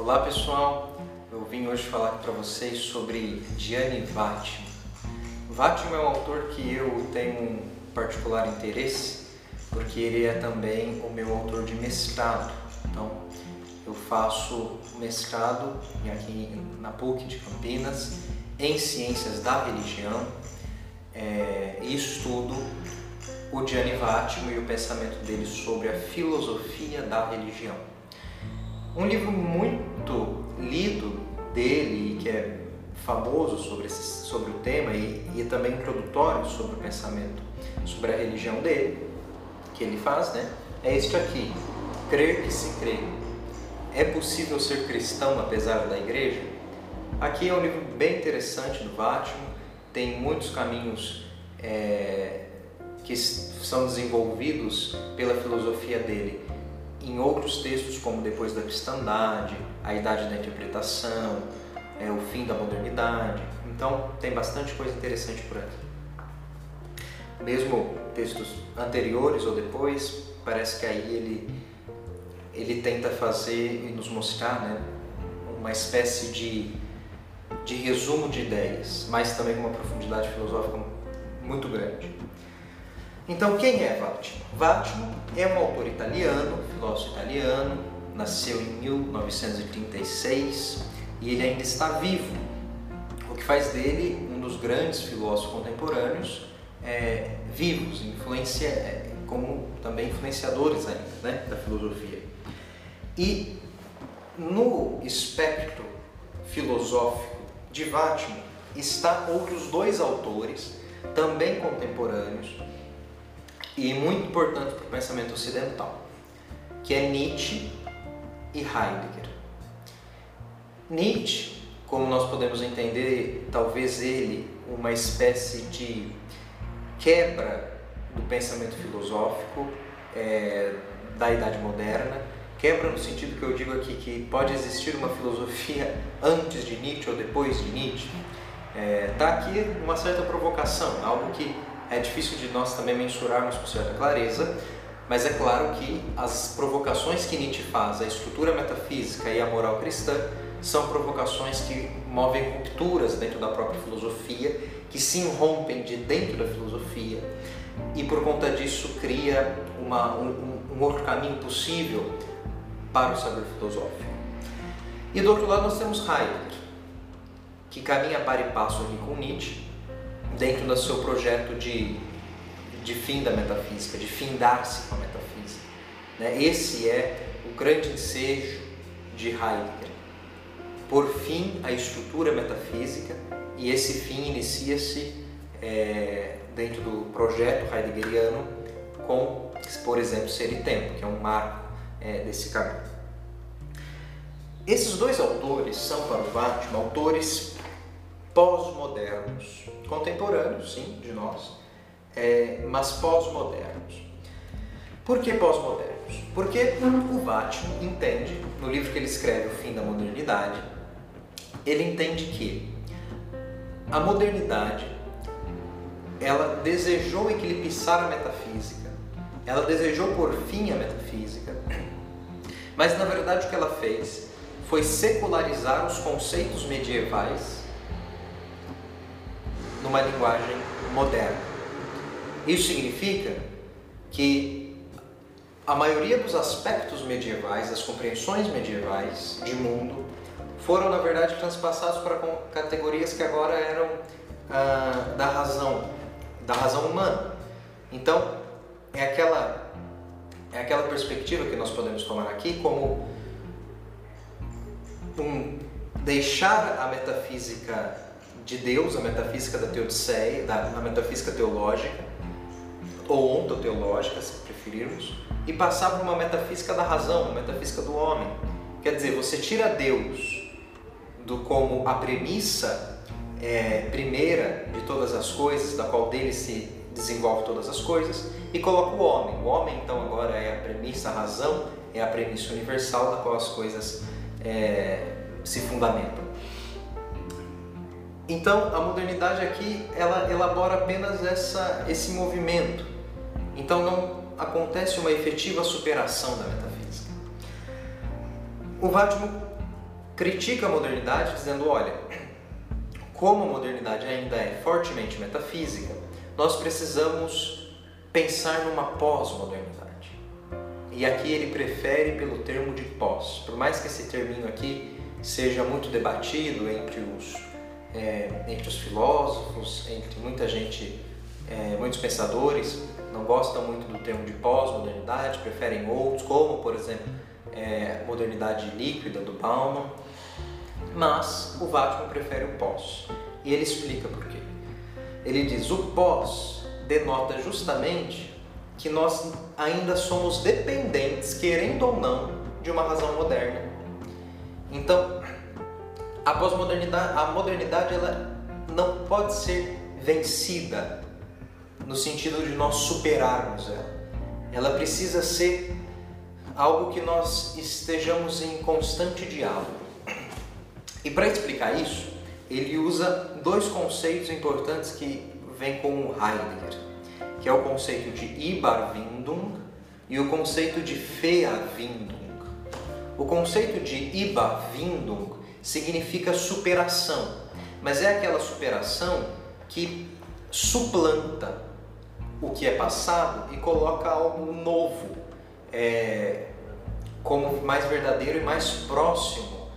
Olá pessoal, eu vim hoje falar para vocês sobre Gianni Vattimo. Vattimo é um autor que eu tenho um particular interesse porque ele é também o meu autor de mestrado. Então, eu faço mestrado aqui na PUC de Campinas em Ciências da Religião é, e estudo o Gianni Vattimo e o pensamento dele sobre a filosofia da religião. Um livro muito lido dele, que é famoso sobre, esse, sobre o tema e, e também introdutório sobre o pensamento sobre a religião dele, que ele faz, né? É este aqui: Crer que se crê. É possível ser cristão apesar da igreja? Aqui é um livro bem interessante do Vattimo, tem muitos caminhos é, que são desenvolvidos pela filosofia dele em outros textos, como Depois da Cristandade, A Idade da Interpretação, é, O Fim da Modernidade. Então, tem bastante coisa interessante por aqui. Mesmo textos anteriores ou depois, parece que aí ele, ele tenta fazer e nos mostrar né, uma espécie de, de resumo de ideias, mas também com uma profundidade filosófica muito grande. Então, quem é Vattimo? Vattimo é um autor italiano, filósofo italiano, nasceu em 1936 e ele ainda está vivo, o que faz dele um dos grandes filósofos contemporâneos é, vivos, influencia, é, como também influenciadores ainda, né, da filosofia. E no espectro filosófico de Vattimo está outros dois autores, também contemporâneos, e muito importante para o pensamento ocidental, que é Nietzsche e Heidegger. Nietzsche, como nós podemos entender, talvez ele uma espécie de quebra do pensamento filosófico é, da Idade Moderna, quebra no sentido que eu digo aqui que pode existir uma filosofia antes de Nietzsche ou depois de Nietzsche. É, tá aqui uma certa provocação, algo que é difícil de nós também mensurarmos com certa clareza, mas é claro que as provocações que Nietzsche faz, a estrutura metafísica e a moral cristã, são provocações que movem rupturas dentro da própria filosofia, que se irrompem de dentro da filosofia e por conta disso cria uma, um, um outro caminho possível para o saber filosófico. E do outro lado nós temos Heidegger, que caminha para e passo aqui com Nietzsche, dentro do seu projeto de, de fim da metafísica, de findar-se com a metafísica. Né? Esse é o grande ensejo de Heidegger. Por fim, a estrutura metafísica, e esse fim inicia-se é, dentro do projeto heideggeriano com, por exemplo, Ser e Tempo, que é um marco é, desse caminho. Esses dois autores são, para o Vattimo, autores pós-modernos, contemporâneos, sim, de nós, é, mas pós-modernos. Por que pós-modernos? Porque o Vattimo entende, no livro que ele escreve, O Fim da Modernidade, ele entende que a modernidade ela desejou eclipsar a metafísica, ela desejou por fim a metafísica, mas na verdade o que ela fez foi secularizar os conceitos medievais numa linguagem moderna. Isso significa que a maioria dos aspectos medievais, das compreensões medievais de mundo, foram na verdade transpassados para categorias que agora eram ah, da razão, da razão humana. Então, é aquela é aquela perspectiva que nós podemos tomar aqui como um deixar a metafísica de Deus, a metafísica da teodiceia, da, a metafísica teológica, ou ontoteológica, se preferirmos, e passar para uma metafísica da razão, uma metafísica do homem. Quer dizer, você tira Deus do como a premissa é, primeira de todas as coisas, da qual dele se desenvolve todas as coisas, e coloca o homem. O homem, então, agora é a premissa, a razão é a premissa universal da qual as coisas é, se fundamentam. Então, a modernidade aqui, ela elabora apenas essa, esse movimento. Então, não acontece uma efetiva superação da metafísica. O Vattimo critica a modernidade dizendo, olha, como a modernidade ainda é fortemente metafísica, nós precisamos pensar numa pós-modernidade. E aqui ele prefere pelo termo de pós. Por mais que esse terminho aqui seja muito debatido entre os, é, entre os filósofos, entre muita gente, é, muitos pensadores, não gostam muito do termo de pós-modernidade, preferem outros, como por exemplo é, modernidade líquida do Bauman, mas o Vatman prefere o pós. E ele explica por quê. Ele diz: o pós denota justamente que nós ainda somos dependentes, querendo ou não, de uma razão moderna. Então, a pós-modernidade, a modernidade ela não pode ser vencida no sentido de nós superarmos ela. Ela precisa ser algo que nós estejamos em constante diálogo. E para explicar isso, ele usa dois conceitos importantes que vêm com o Heidegger que é o conceito de Ibarvindung e o conceito de Feavindung. O conceito de Ibarvindung significa superação, mas é aquela superação que suplanta o que é passado e coloca algo novo é, como mais verdadeiro e mais próximo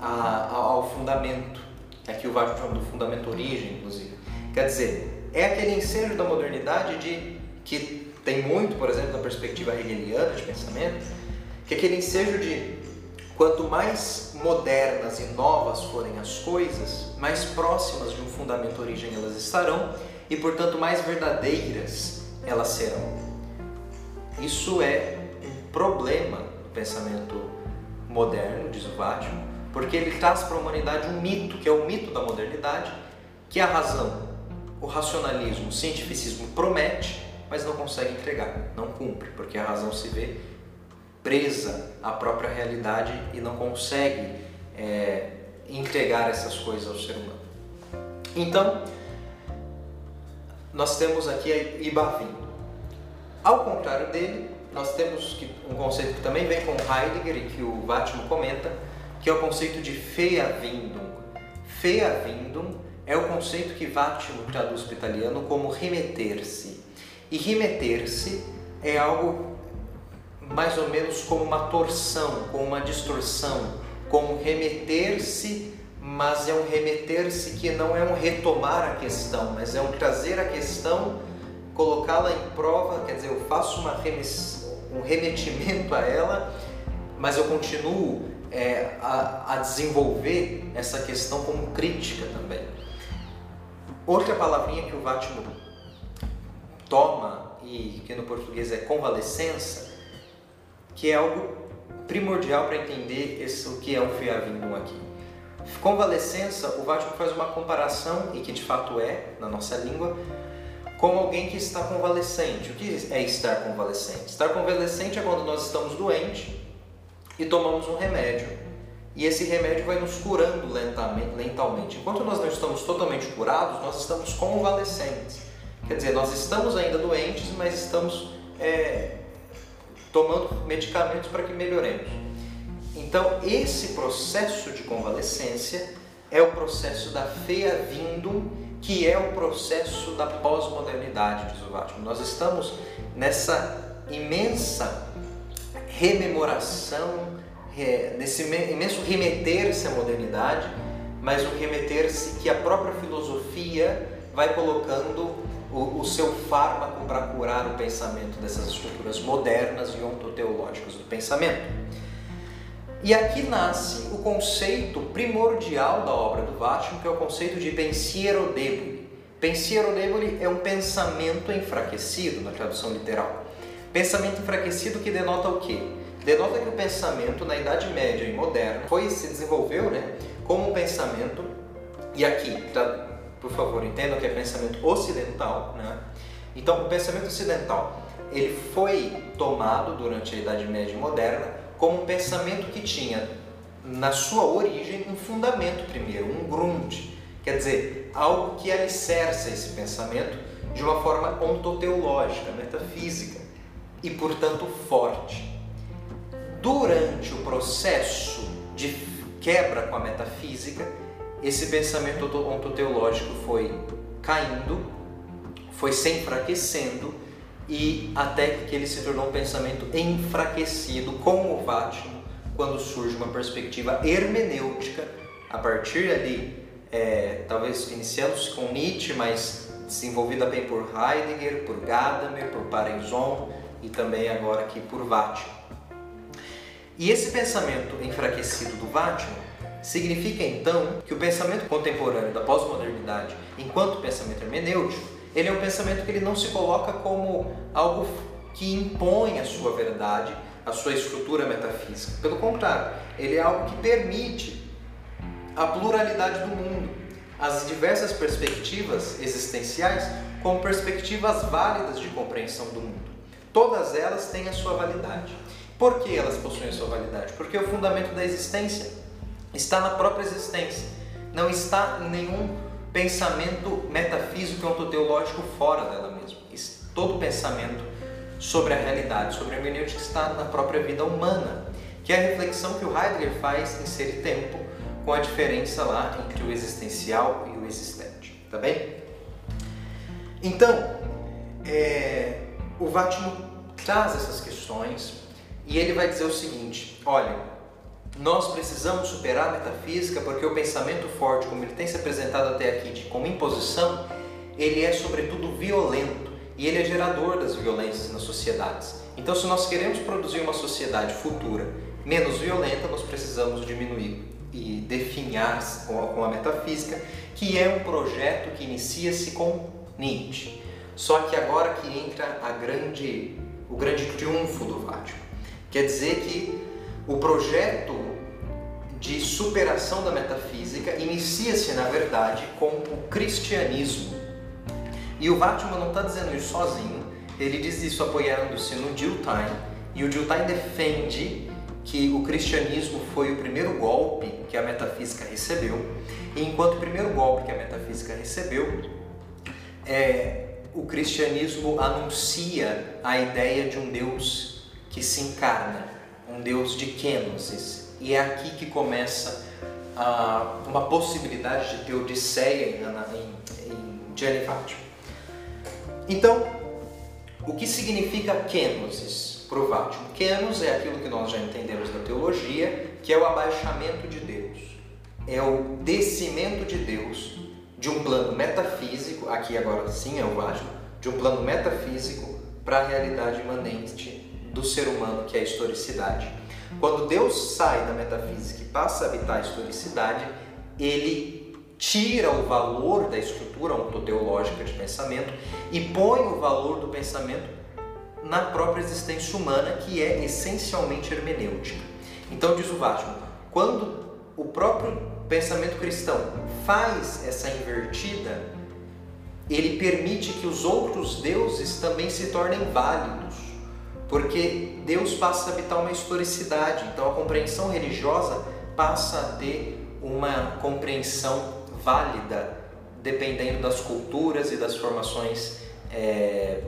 a, a, ao fundamento. Aqui o Vasco chama do fundamento origem, inclusive. Quer dizer, é aquele ensejo da modernidade de que tem muito, por exemplo, na perspectiva hegeliana de pensamento, que é aquele ensejo de quanto mais modernas e novas forem as coisas, mais próximas de um fundamento origem elas estarão e, portanto, mais verdadeiras elas serão. Isso é um problema do pensamento moderno, diz o Vátimo, porque ele traz para a humanidade um mito, que é o mito da modernidade, que a razão o racionalismo, o cientificismo promete, mas não consegue entregar, não cumpre, porque a razão se vê presa à própria realidade e não consegue é, entregar essas coisas ao ser humano. Então, nós temos aqui a Ibavin. Ao contrário dele, nós temos um conceito que também vem com Heidegger e que o Vatimo comenta, que é o conceito de Feavindung. Feavindung é o conceito que Vattimo traduz para o italiano como remeter-se. E remeter-se é algo mais ou menos como uma torção, como uma distorção, como remeter-se, mas é um remeter-se que não é um retomar a questão, mas é um trazer a questão, colocá-la em prova, quer dizer, eu faço uma um remetimento a ela, mas eu continuo é, a, a desenvolver essa questão como crítica também. Outra palavrinha que o Vatimo toma, e que no português é convalescença, que é algo primordial para entender esse, o que é um fiavindum aqui. Convalescença, o Vatimo faz uma comparação, e que de fato é, na nossa língua, com alguém que está convalescente. O que é estar convalescente? Estar convalescente é quando nós estamos doentes e tomamos um remédio e esse remédio vai nos curando lentamente, lentamente. Enquanto nós não estamos totalmente curados, nós estamos convalescentes. Quer dizer, nós estamos ainda doentes, mas estamos é, tomando medicamentos para que melhoremos. Então, esse processo de convalescência é o processo da feia vindo, que é o processo da pós-modernidade, diz o Vatman. Nós estamos nessa imensa rememoração nesse imenso remeter-se à modernidade, mas um remeter-se que a própria filosofia vai colocando o, o seu fármaco para curar o pensamento dessas estruturas modernas e ontoteológicas do pensamento. E aqui nasce o conceito primordial da obra do Vatican, que é o conceito de pensiero deboli. Pensiero deboli é um pensamento enfraquecido, na tradução literal. Pensamento enfraquecido que denota o quê? denota que o pensamento na Idade Média e moderna foi se desenvolveu, né, como um pensamento e aqui, por favor, entendam que é pensamento ocidental, né? Então, o pensamento ocidental ele foi tomado durante a Idade Média e moderna como um pensamento que tinha na sua origem um fundamento primeiro, um grund, quer dizer, algo que alicerça esse pensamento de uma forma ontoteológica, metafísica e, portanto, forte durante o processo de quebra com a metafísica, esse pensamento ontoteológico foi caindo, foi se enfraquecendo e até que ele se tornou um pensamento enfraquecido com o Vátimo, quando surge uma perspectiva hermenêutica a partir ali, é, talvez iniciando-se com Nietzsche, mas desenvolvida bem por Heidegger, por Gadamer, por Parenzon e também agora aqui por Vátimo. E esse pensamento enfraquecido do Vátimo significa então que o pensamento contemporâneo da pós-modernidade, enquanto pensamento hermenêutico, ele é um pensamento que ele não se coloca como algo que impõe a sua verdade, a sua estrutura metafísica. Pelo contrário, ele é algo que permite a pluralidade do mundo, as diversas perspectivas existenciais como perspectivas válidas de compreensão do mundo. Todas elas têm a sua validade. Por que elas possuem a sua validade? Porque o fundamento da existência está na própria existência, não está em nenhum pensamento metafísico e ontoteológico fora dela mesma. Todo pensamento sobre a realidade, sobre a hermenêutica está na própria vida humana, que é a reflexão que o Heidegger faz em Ser e Tempo, com a diferença lá entre o existencial e o existente, tá bem? Então, é, o Vátimo traz essas questões e ele vai dizer o seguinte: olha, nós precisamos superar a metafísica porque o pensamento forte, como ele tem se apresentado até aqui de, como imposição, ele é sobretudo violento e ele é gerador das violências nas sociedades. Então, se nós queremos produzir uma sociedade futura menos violenta, nós precisamos diminuir e definhar com a metafísica, que é um projeto que inicia-se com Nietzsche. Só que agora que entra a grande, o grande triunfo do Vátimo. Quer dizer que o projeto de superação da metafísica inicia-se, na verdade, com o cristianismo. E o Vátimo não está dizendo isso sozinho, ele diz isso apoiando-se no Dilthey, e o Dilthey defende que o cristianismo foi o primeiro golpe que a metafísica recebeu, e enquanto o primeiro golpe que a metafísica recebeu, é, o cristianismo anuncia a ideia de um Deus que se encarna, um Deus de kenosis. E é aqui que começa ah, uma possibilidade de teodiceia em, em, em Gianni Então, o que significa kenosis Vátimo? Kenos é aquilo que nós já entendemos da teologia, que é o abaixamento de Deus. É o descimento de Deus de um plano metafísico, aqui agora sim é o Vátimo, de um plano metafísico para a realidade imanente do ser humano, que é a historicidade. Quando Deus sai da metafísica e passa a habitar a historicidade, ele tira o valor da estrutura ontoteológica de pensamento e põe o valor do pensamento na própria existência humana, que é essencialmente hermenêutica. Então, diz o Vátimo, quando o próprio pensamento cristão faz essa invertida, ele permite que os outros deuses também se tornem válidos porque Deus passa a habitar uma historicidade, então a compreensão religiosa passa a ter uma compreensão válida, dependendo das culturas e das formações é,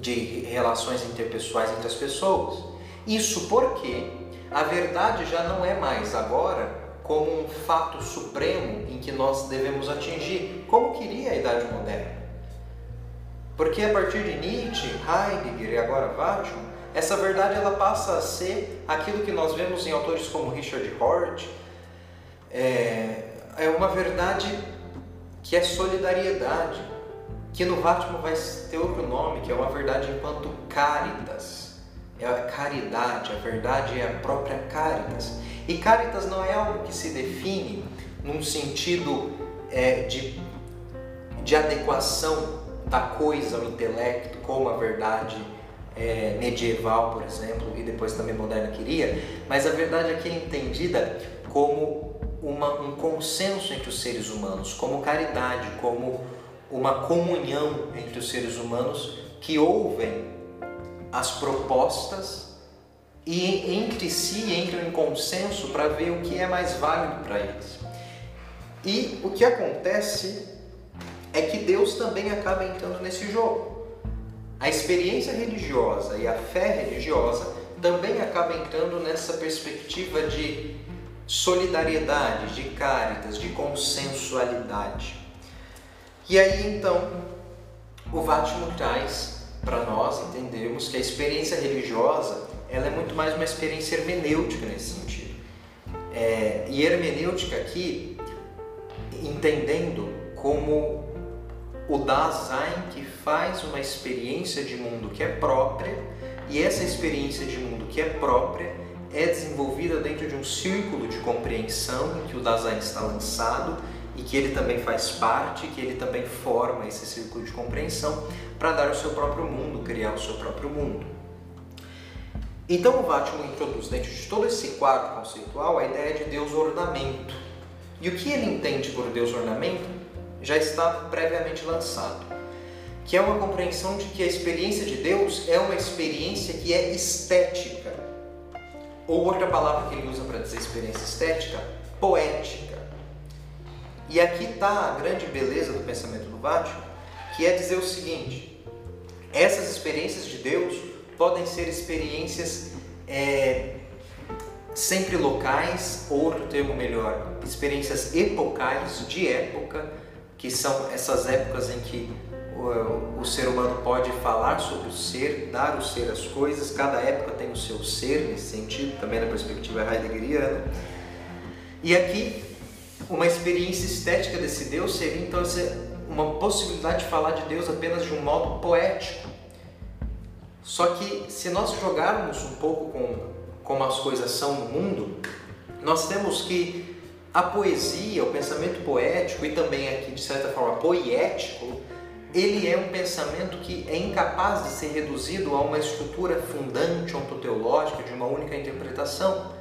de relações interpessoais entre as pessoas. Isso porque a verdade já não é mais agora como um fato supremo em que nós devemos atingir, como queria a Idade Moderna. Porque a partir de Nietzsche, Heidegger e agora Vátimo, essa verdade ela passa a ser aquilo que nós vemos em autores como Richard Hort, é, é uma verdade que é solidariedade, que no Vátimo vai ter outro nome, que é uma verdade enquanto caritas. É a caridade, a verdade é a própria caritas. E caritas não é algo que se define num sentido é, de, de adequação da coisa ao intelecto, como a verdade é, medieval, por exemplo, e depois também moderna queria, mas a verdade aqui é entendida como uma, um consenso entre os seres humanos, como caridade, como uma comunhão entre os seres humanos que ouvem as propostas e entre si entram em consenso para ver o que é mais válido para eles. E o que acontece é que Deus também acaba entrando nesse jogo. A experiência religiosa e a fé religiosa também acaba entrando nessa perspectiva de solidariedade, de caritas, de consensualidade. E aí então o Vátimo traz para nós entendermos que a experiência religiosa ela é muito mais uma experiência hermenêutica nesse sentido. É, e hermenêutica aqui, entendendo como o Dasein que faz uma experiência de mundo que é própria, e essa experiência de mundo que é própria é desenvolvida dentro de um círculo de compreensão em que o Dasein está lançado e que ele também faz parte, que ele também forma esse círculo de compreensão para dar o seu próprio mundo, criar o seu próprio mundo. Então o Vátimo introduz dentro de todo esse quadro conceitual a ideia de Deus ornamento. E o que ele entende por Deus ornamento já está previamente lançado, que é uma compreensão de que a experiência de Deus é uma experiência que é estética. Ou outra palavra que ele usa para dizer experiência estética, poética. E aqui está a grande beleza do pensamento do Vátimo, que é dizer o seguinte: essas experiências de Deus podem ser experiências é, sempre locais, ou outro termo melhor, experiências epocais, de época, que são essas épocas em que o, o, ser humano pode falar sobre o ser, dar o ser às coisas, cada época tem o seu ser nesse sentido, também na perspectiva heideggeriana. E aqui, uma experiência estética desse Deus seria então uma possibilidade de falar de Deus apenas de um modo poético, só que se nós jogarmos um pouco com como as coisas são no mundo, nós temos que a poesia, o pensamento poético e também aqui de certa forma poético, ele é um pensamento que é incapaz de ser reduzido a uma estrutura fundante ontoteológica de uma única interpretação.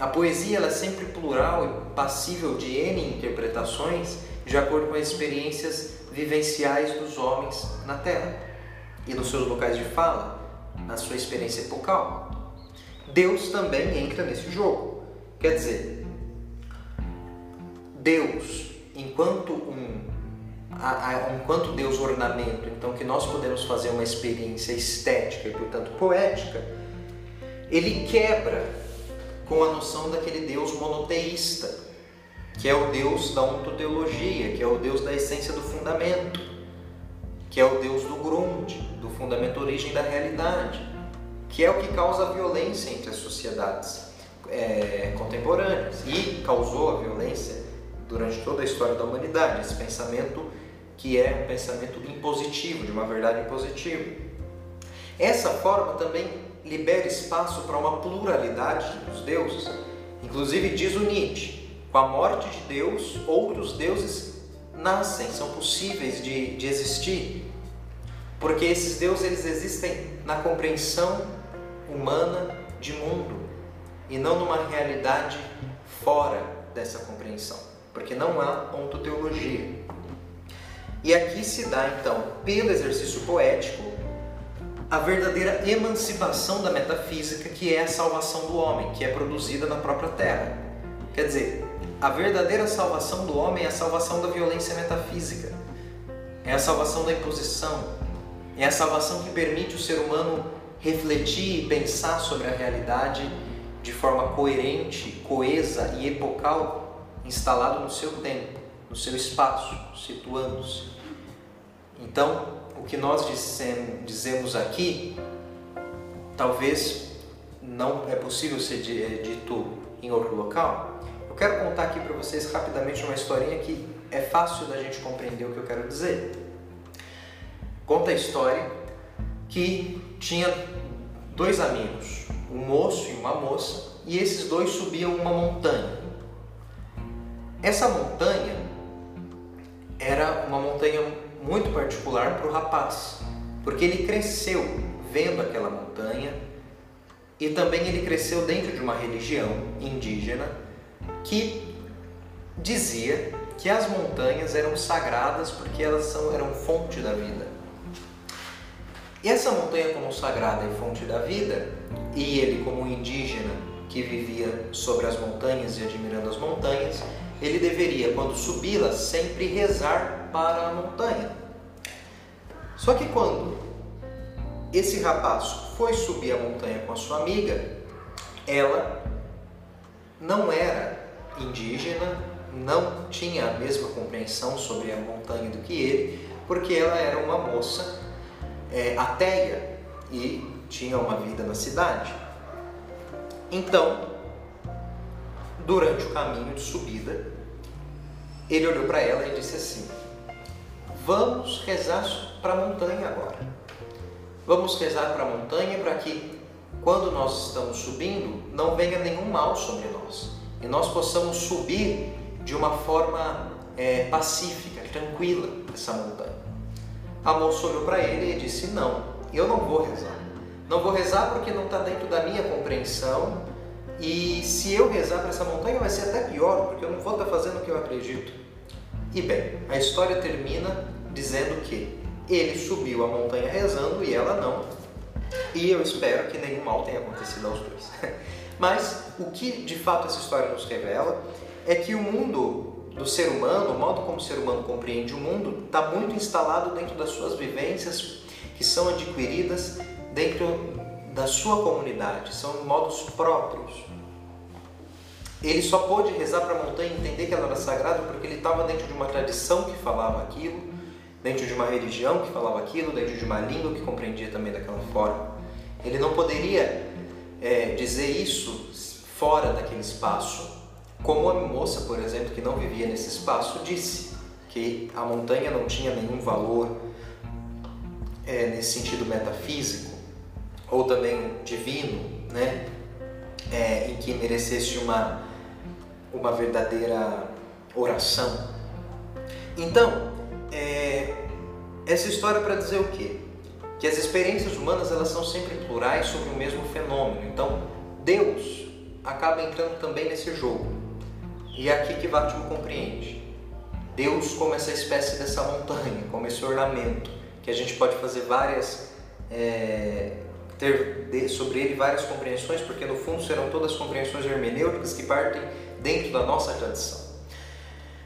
A poesia ela é sempre plural e passível de N interpretações de acordo com as experiências vivenciais dos homens na Terra e nos seus locais de fala, na sua experiência epocal. Deus também entra nesse jogo. Quer dizer, Deus, enquanto um enquanto Deus ornamento, então que nós podemos fazer uma experiência estética e portanto poética, ele quebra com a noção daquele Deus monoteísta, que é o Deus da ontoteologia, que é o Deus da essência do fundamento que é o Deus do Grund, do fundamento origem da realidade, que é o que causa a violência entre as sociedades é, contemporâneas e causou a violência durante toda a história da humanidade, esse pensamento que é um pensamento impositivo, de uma verdade impositiva. Essa forma também libera espaço para uma pluralidade dos deuses. Inclusive diz o Nietzsche, com a morte de Deus, outros deuses nascem, são possíveis de, de existir, porque esses deuses eles existem na compreensão humana de mundo e não numa realidade fora dessa compreensão, porque não há ontoteologia. E aqui se dá então, pelo exercício poético, a verdadeira emancipação da metafísica, que é a salvação do homem, que é produzida na própria Terra. Quer dizer, a verdadeira salvação do homem é a salvação da violência metafísica, é a salvação da imposição, é a salvação que permite o ser humano refletir e pensar sobre a realidade de forma coerente, coesa e epocal, instalado no seu tempo, no seu espaço, situando-se. Então, o que nós dizemos aqui, talvez não é possível ser dito em outro local, quero contar aqui para vocês rapidamente uma historinha que é fácil da gente compreender o que eu quero dizer. Conta a história que tinha dois amigos, um moço e uma moça, e esses dois subiam uma montanha. Essa montanha era uma montanha muito particular para o rapaz, porque ele cresceu vendo aquela montanha e também ele cresceu dentro de uma religião indígena que dizia que as montanhas eram sagradas porque elas são, eram fonte da vida. E essa montanha como sagrada e fonte da vida, e ele como indígena que vivia sobre as montanhas e admirando as montanhas, ele deveria, quando subi-las, sempre rezar para a montanha. Só que quando esse rapaz foi subir a montanha com a sua amiga, ela não era indígena, não tinha a mesma compreensão sobre a montanha do que ele, porque ela era uma moça é, ateia e tinha uma vida na cidade. Então, durante o caminho de subida, ele olhou para ela e disse assim: Vamos rezar para a montanha agora. Vamos rezar para a montanha para que, quando nós estamos subindo, não venha nenhum mal sobre nós e nós possamos subir de uma forma é, pacífica, tranquila essa montanha. A moça olhou para ele e disse: Não, eu não vou rezar. Não vou rezar porque não está dentro da minha compreensão. E se eu rezar para essa montanha vai ser até pior, porque eu não vou estar tá fazendo o que eu acredito. E bem, a história termina dizendo que ele subiu a montanha rezando e ela não. E eu espero que nenhum mal tenha acontecido aos dois. Mas o que de fato essa história nos revela é que o mundo do ser humano, o modo como o ser humano compreende o mundo, está muito instalado dentro das suas vivências que são adquiridas dentro da sua comunidade, são modos próprios. Ele só pôde rezar para a montanha e entender que ela era sagrada porque ele estava dentro de uma tradição que falava aquilo, dentro de uma religião que falava aquilo, dentro de uma língua que compreendia também daquela forma. Ele não poderia é, dizer isso fora daquele espaço, como a moça, por exemplo, que não vivia nesse espaço, disse que a montanha não tinha nenhum valor é, nesse sentido metafísico ou também divino, né? É, em que merecesse uma, uma verdadeira oração. Então, é, essa história para dizer o quê? Que as experiências humanas elas são sempre plurais sobre o mesmo fenômeno. Então, Deus acaba entrando também nesse jogo. E é aqui que Vátimo compreende. Deus como essa espécie dessa montanha, como esse ornamento, que a gente pode fazer várias, é, ter sobre ele várias compreensões, porque no fundo serão todas compreensões hermenêuticas que partem dentro da nossa tradição.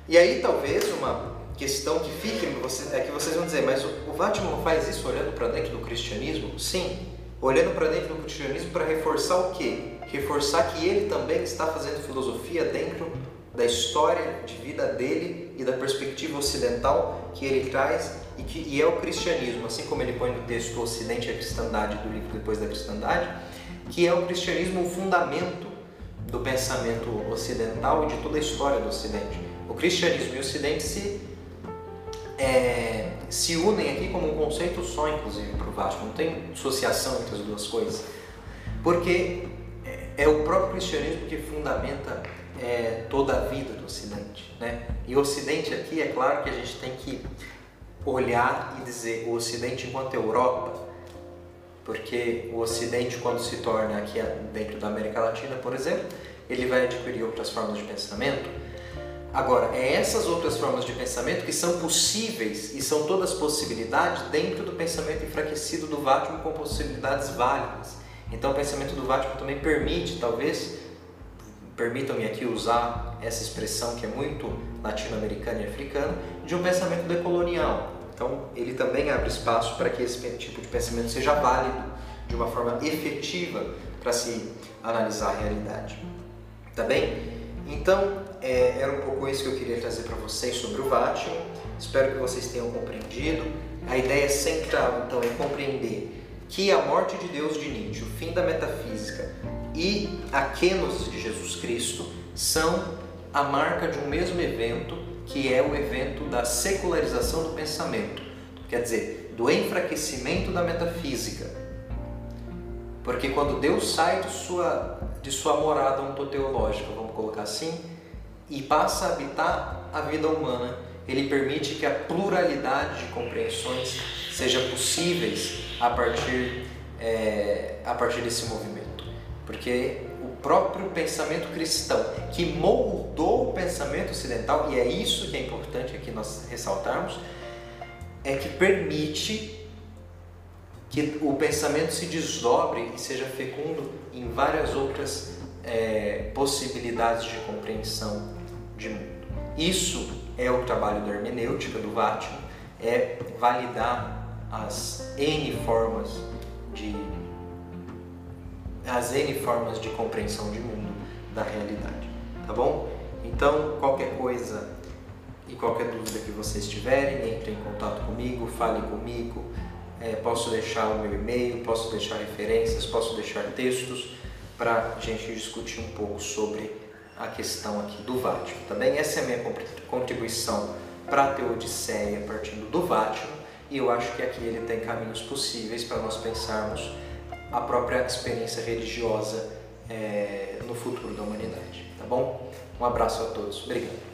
E aí talvez uma questão que fique é que vocês vão dizer, mas o, o faz isso olhando para dentro do cristianismo? Sim, olhando para dentro do cristianismo para reforçar o quê? Reforçar que ele também está fazendo filosofia dentro da história de vida dele e da perspectiva ocidental que ele traz e que e é o cristianismo, assim como ele põe no texto o Ocidente e a Cristandade do livro Depois da Cristandade, que é o cristianismo o fundamento do pensamento ocidental e de toda a história do Ocidente. O cristianismo e o Ocidente se é, se unem aqui como um conceito só, inclusive, para o Vasco. Não tem associação entre as duas coisas, porque é, é o próprio cristianismo que fundamenta é, toda a vida do Ocidente. Né? E o Ocidente aqui, é claro que a gente tem que olhar e dizer o Ocidente enquanto Europa, porque o Ocidente, quando se torna aqui dentro da América Latina, por exemplo, ele vai adquirir outras formas de pensamento. Agora, é essas outras formas de pensamento que são possíveis e são todas possibilidades dentro do pensamento enfraquecido do Vátimo com possibilidades válidas. Então, o pensamento do Vátimo também permite, talvez, permitam-me aqui usar essa expressão que é muito latino-americana e africana, de um pensamento decolonial. Então, ele também abre espaço para que esse tipo de pensamento seja válido de uma forma efetiva para se analisar a realidade. Tá bem? Então, é, era um pouco isso que eu queria trazer para vocês sobre o Vatican. Espero que vocês tenham compreendido. A ideia central, então, é compreender que a morte de Deus de Nietzsche, o fim da metafísica e a kenosis de Jesus Cristo são a marca de um mesmo evento, que é o evento da secularização do pensamento, quer dizer, do enfraquecimento da metafísica. Porque quando Deus sai de sua, de sua morada ontoteológica, vamos colocar assim, e passa a habitar a vida humana, ele permite que a pluralidade de compreensões seja possíveis a partir, é, a partir desse movimento. Porque próprio pensamento cristão, que moldou o pensamento ocidental, e é isso que é importante aqui nós ressaltarmos, é que permite que o pensamento se desdobre e seja fecundo em várias outras é, possibilidades de compreensão de mundo. Isso é o trabalho da hermenêutica do Vátimo, é validar as N formas de as N formas de compreensão de mundo da realidade, tá bom? Então, qualquer coisa e qualquer dúvida que vocês tiverem, entre em contato comigo, fale comigo, é, posso deixar o meu e-mail, posso deixar referências, posso deixar textos para a gente discutir um pouco sobre a questão aqui do Vátimo, tá bem? Essa é a minha contribuição para a Teodiceia partindo do Vátimo e eu acho que aqui ele tem caminhos possíveis para nós pensarmos a própria experiência religiosa é, no futuro da humanidade, tá bom? Um abraço a todos, obrigado.